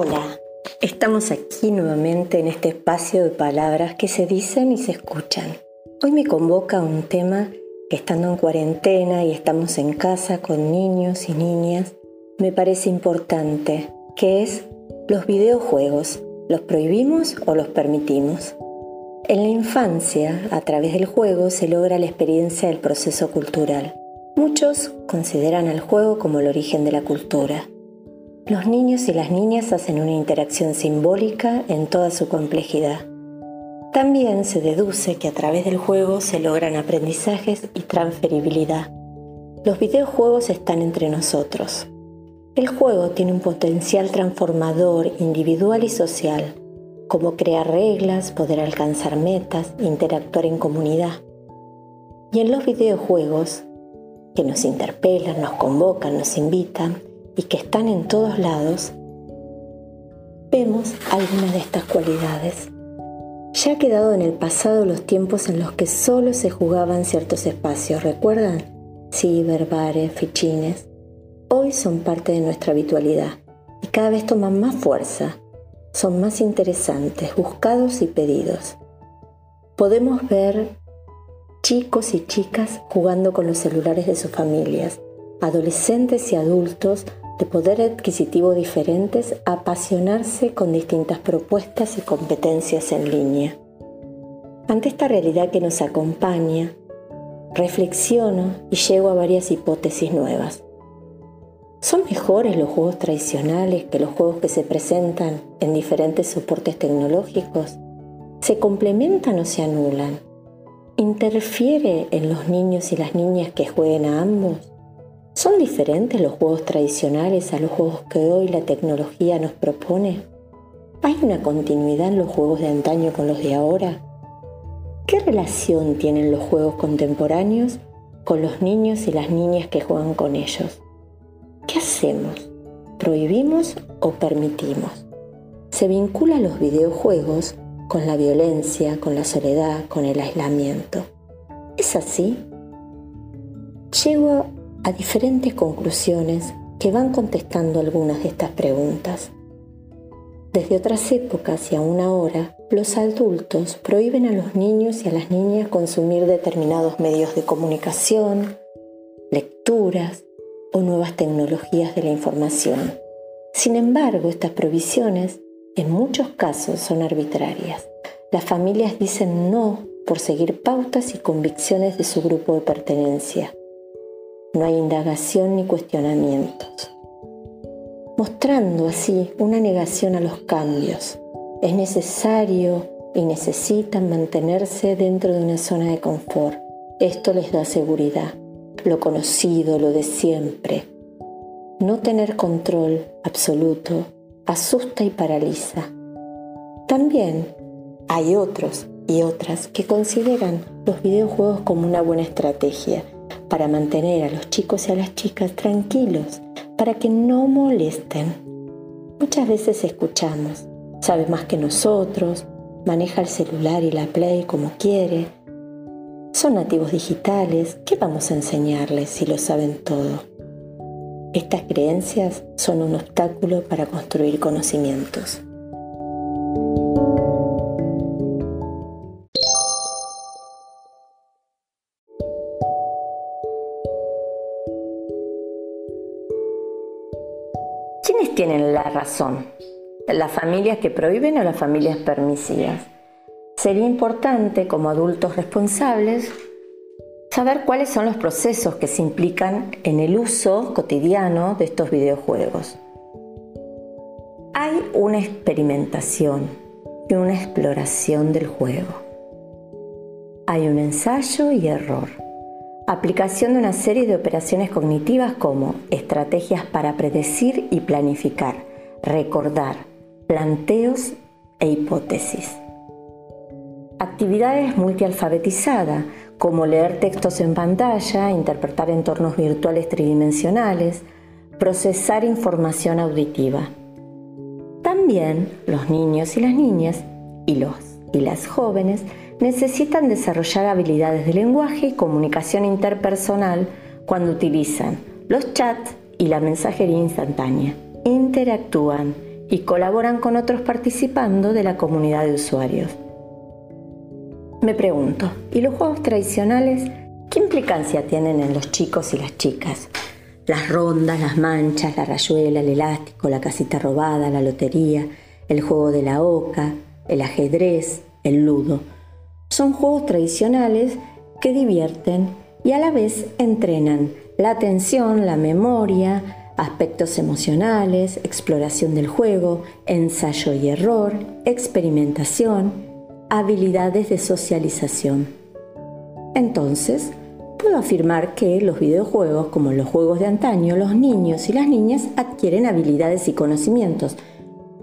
Hola, estamos aquí nuevamente en este espacio de palabras que se dicen y se escuchan. Hoy me convoca un tema que estando en cuarentena y estamos en casa con niños y niñas, me parece importante, que es los videojuegos. ¿Los prohibimos o los permitimos? En la infancia, a través del juego, se logra la experiencia del proceso cultural. Muchos consideran al juego como el origen de la cultura. Los niños y las niñas hacen una interacción simbólica en toda su complejidad. También se deduce que a través del juego se logran aprendizajes y transferibilidad. Los videojuegos están entre nosotros. El juego tiene un potencial transformador individual y social, como crear reglas, poder alcanzar metas, interactuar en comunidad. Y en los videojuegos, que nos interpelan, nos convocan, nos invitan, y que están en todos lados, vemos algunas de estas cualidades. Ya ha quedado en el pasado los tiempos en los que solo se jugaban ciertos espacios, ¿recuerdan? Ciber, bares, fichines. Hoy son parte de nuestra habitualidad y cada vez toman más fuerza. Son más interesantes, buscados y pedidos. Podemos ver chicos y chicas jugando con los celulares de sus familias, adolescentes y adultos de poder adquisitivo diferentes apasionarse con distintas propuestas y competencias en línea. Ante esta realidad que nos acompaña, reflexiono y llego a varias hipótesis nuevas. ¿Son mejores los juegos tradicionales que los juegos que se presentan en diferentes soportes tecnológicos? ¿Se complementan o se anulan? ¿Interfiere en los niños y las niñas que jueguen a ambos? ¿Son diferentes los juegos tradicionales a los juegos que hoy la tecnología nos propone? ¿Hay una continuidad en los juegos de antaño con los de ahora? ¿Qué relación tienen los juegos contemporáneos con los niños y las niñas que juegan con ellos? ¿Qué hacemos? ¿Prohibimos o permitimos? Se vincula los videojuegos con la violencia, con la soledad, con el aislamiento. ¿Es así? Llego a diferentes conclusiones que van contestando algunas de estas preguntas. Desde otras épocas y aún ahora, los adultos prohíben a los niños y a las niñas consumir determinados medios de comunicación, lecturas o nuevas tecnologías de la información. Sin embargo, estas prohibiciones en muchos casos son arbitrarias. Las familias dicen no por seguir pautas y convicciones de su grupo de pertenencia no hay indagación ni cuestionamientos, mostrando así una negación a los cambios. Es necesario y necesitan mantenerse dentro de una zona de confort. Esto les da seguridad, lo conocido, lo de siempre. No tener control absoluto asusta y paraliza. También hay otros y otras que consideran los videojuegos como una buena estrategia para mantener a los chicos y a las chicas tranquilos, para que no molesten. Muchas veces escuchamos, sabe más que nosotros, maneja el celular y la play como quiere. Son nativos digitales, ¿qué vamos a enseñarles si lo saben todo? Estas creencias son un obstáculo para construir conocimientos. ¿Quiénes tienen la razón? ¿Las familias que prohíben o las familias permisivas? Sería importante, como adultos responsables, saber cuáles son los procesos que se implican en el uso cotidiano de estos videojuegos. Hay una experimentación y una exploración del juego. Hay un ensayo y error Aplicación de una serie de operaciones cognitivas como estrategias para predecir y planificar, recordar, planteos e hipótesis. Actividades multialfabetizadas como leer textos en pantalla, interpretar entornos virtuales tridimensionales, procesar información auditiva. También los niños y las niñas y los y las jóvenes necesitan desarrollar habilidades de lenguaje y comunicación interpersonal cuando utilizan los chats y la mensajería instantánea. Interactúan y colaboran con otros participando de la comunidad de usuarios. Me pregunto, ¿y los juegos tradicionales qué implicancia tienen en los chicos y las chicas? Las rondas, las manchas, la rayuela, el elástico, la casita robada, la lotería, el juego de la oca, el ajedrez, el ludo. Son juegos tradicionales que divierten y a la vez entrenan la atención, la memoria, aspectos emocionales, exploración del juego, ensayo y error, experimentación, habilidades de socialización. Entonces, puedo afirmar que los videojuegos, como los juegos de antaño, los niños y las niñas adquieren habilidades y conocimientos,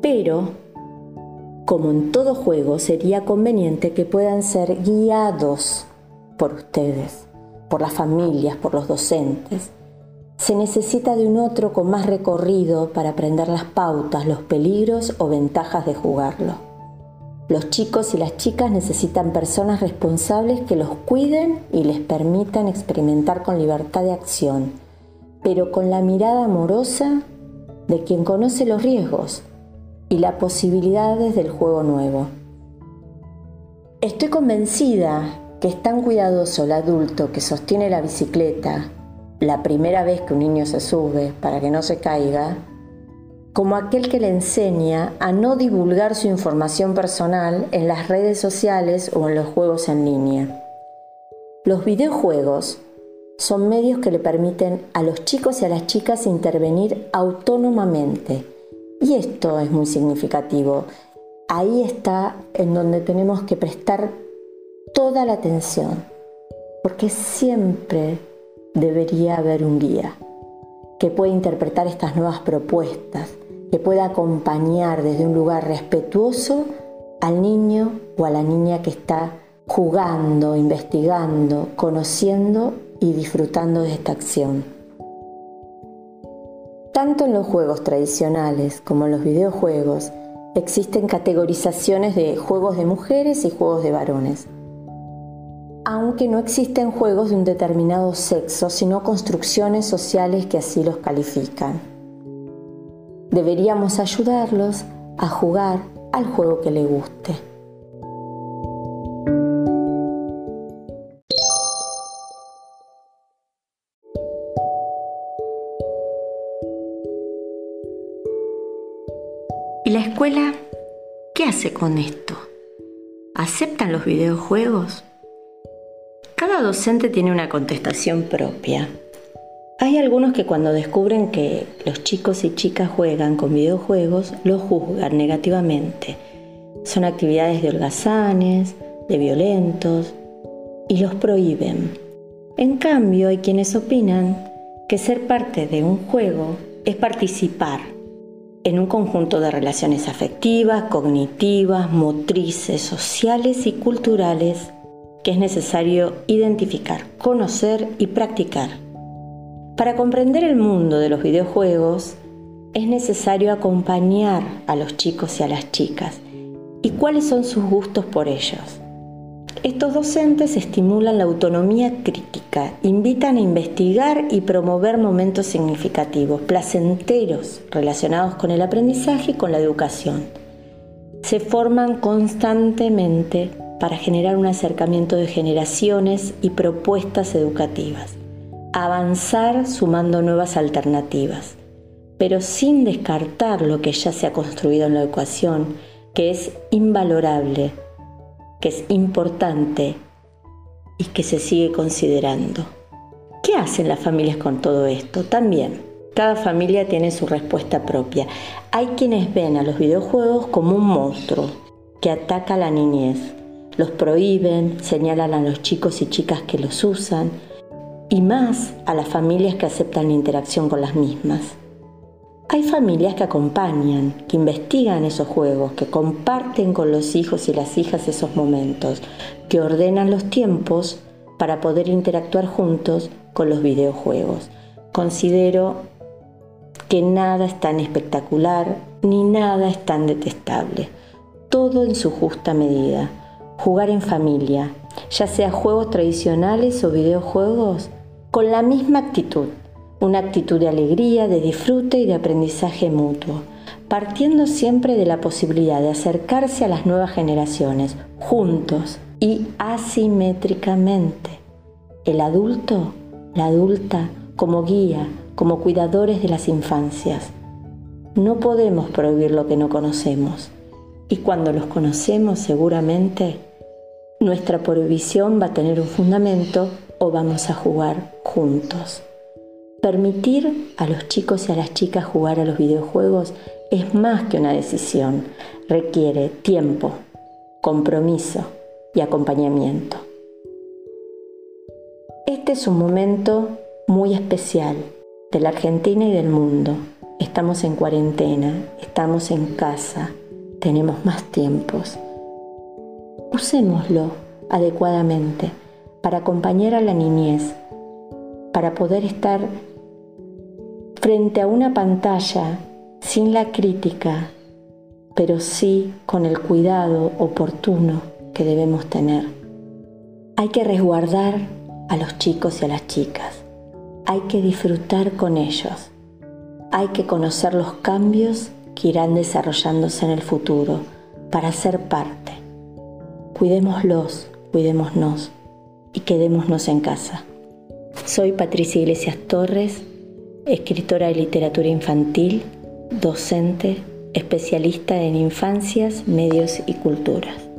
pero como en todo juego, sería conveniente que puedan ser guiados por ustedes, por las familias, por los docentes. Se necesita de un otro con más recorrido para aprender las pautas, los peligros o ventajas de jugarlo. Los chicos y las chicas necesitan personas responsables que los cuiden y les permitan experimentar con libertad de acción, pero con la mirada amorosa de quien conoce los riesgos y las posibilidades del juego nuevo. Estoy convencida que es tan cuidadoso el adulto que sostiene la bicicleta la primera vez que un niño se sube para que no se caiga, como aquel que le enseña a no divulgar su información personal en las redes sociales o en los juegos en línea. Los videojuegos son medios que le permiten a los chicos y a las chicas intervenir autónomamente y esto es muy significativo. Ahí está en donde tenemos que prestar toda la atención, porque siempre debería haber un guía que pueda interpretar estas nuevas propuestas, que pueda acompañar desde un lugar respetuoso al niño o a la niña que está jugando, investigando, conociendo y disfrutando de esta acción. Tanto en los juegos tradicionales como en los videojuegos existen categorizaciones de juegos de mujeres y juegos de varones. Aunque no existen juegos de un determinado sexo, sino construcciones sociales que así los califican. Deberíamos ayudarlos a jugar al juego que le guste. La escuela qué hace con esto? ¿Aceptan los videojuegos? Cada docente tiene una contestación propia. Hay algunos que cuando descubren que los chicos y chicas juegan con videojuegos, los juzgan negativamente. Son actividades de holgazanes, de violentos, y los prohíben. En cambio, hay quienes opinan que ser parte de un juego es participar en un conjunto de relaciones afectivas, cognitivas, motrices, sociales y culturales que es necesario identificar, conocer y practicar. Para comprender el mundo de los videojuegos es necesario acompañar a los chicos y a las chicas y cuáles son sus gustos por ellos. Estos docentes estimulan la autonomía crítica, invitan a investigar y promover momentos significativos, placenteros, relacionados con el aprendizaje y con la educación. Se forman constantemente para generar un acercamiento de generaciones y propuestas educativas, avanzar sumando nuevas alternativas, pero sin descartar lo que ya se ha construido en la educación, que es invalorable que es importante y que se sigue considerando. ¿Qué hacen las familias con todo esto? También, cada familia tiene su respuesta propia. Hay quienes ven a los videojuegos como un monstruo que ataca a la niñez. Los prohíben, señalan a los chicos y chicas que los usan y más a las familias que aceptan la interacción con las mismas. Hay familias que acompañan, que investigan esos juegos, que comparten con los hijos y las hijas esos momentos, que ordenan los tiempos para poder interactuar juntos con los videojuegos. Considero que nada es tan espectacular ni nada es tan detestable. Todo en su justa medida. Jugar en familia, ya sea juegos tradicionales o videojuegos, con la misma actitud una actitud de alegría, de disfrute y de aprendizaje mutuo. partiendo siempre de la posibilidad de acercarse a las nuevas generaciones, juntos y asimétricamente. El adulto, la adulta, como guía, como cuidadores de las infancias. No podemos prohibir lo que no conocemos. Y cuando los conocemos seguramente, nuestra prohibición va a tener un fundamento o vamos a jugar juntos. Permitir a los chicos y a las chicas jugar a los videojuegos es más que una decisión, requiere tiempo, compromiso y acompañamiento. Este es un momento muy especial de la Argentina y del mundo. Estamos en cuarentena, estamos en casa, tenemos más tiempos. Usémoslo adecuadamente para acompañar a la niñez, para poder estar frente a una pantalla sin la crítica, pero sí con el cuidado oportuno que debemos tener. Hay que resguardar a los chicos y a las chicas. Hay que disfrutar con ellos. Hay que conocer los cambios que irán desarrollándose en el futuro para ser parte. Cuidémoslos, cuidémonos y quedémonos en casa. Soy Patricia Iglesias Torres escritora de literatura infantil, docente, especialista en infancias, medios y culturas.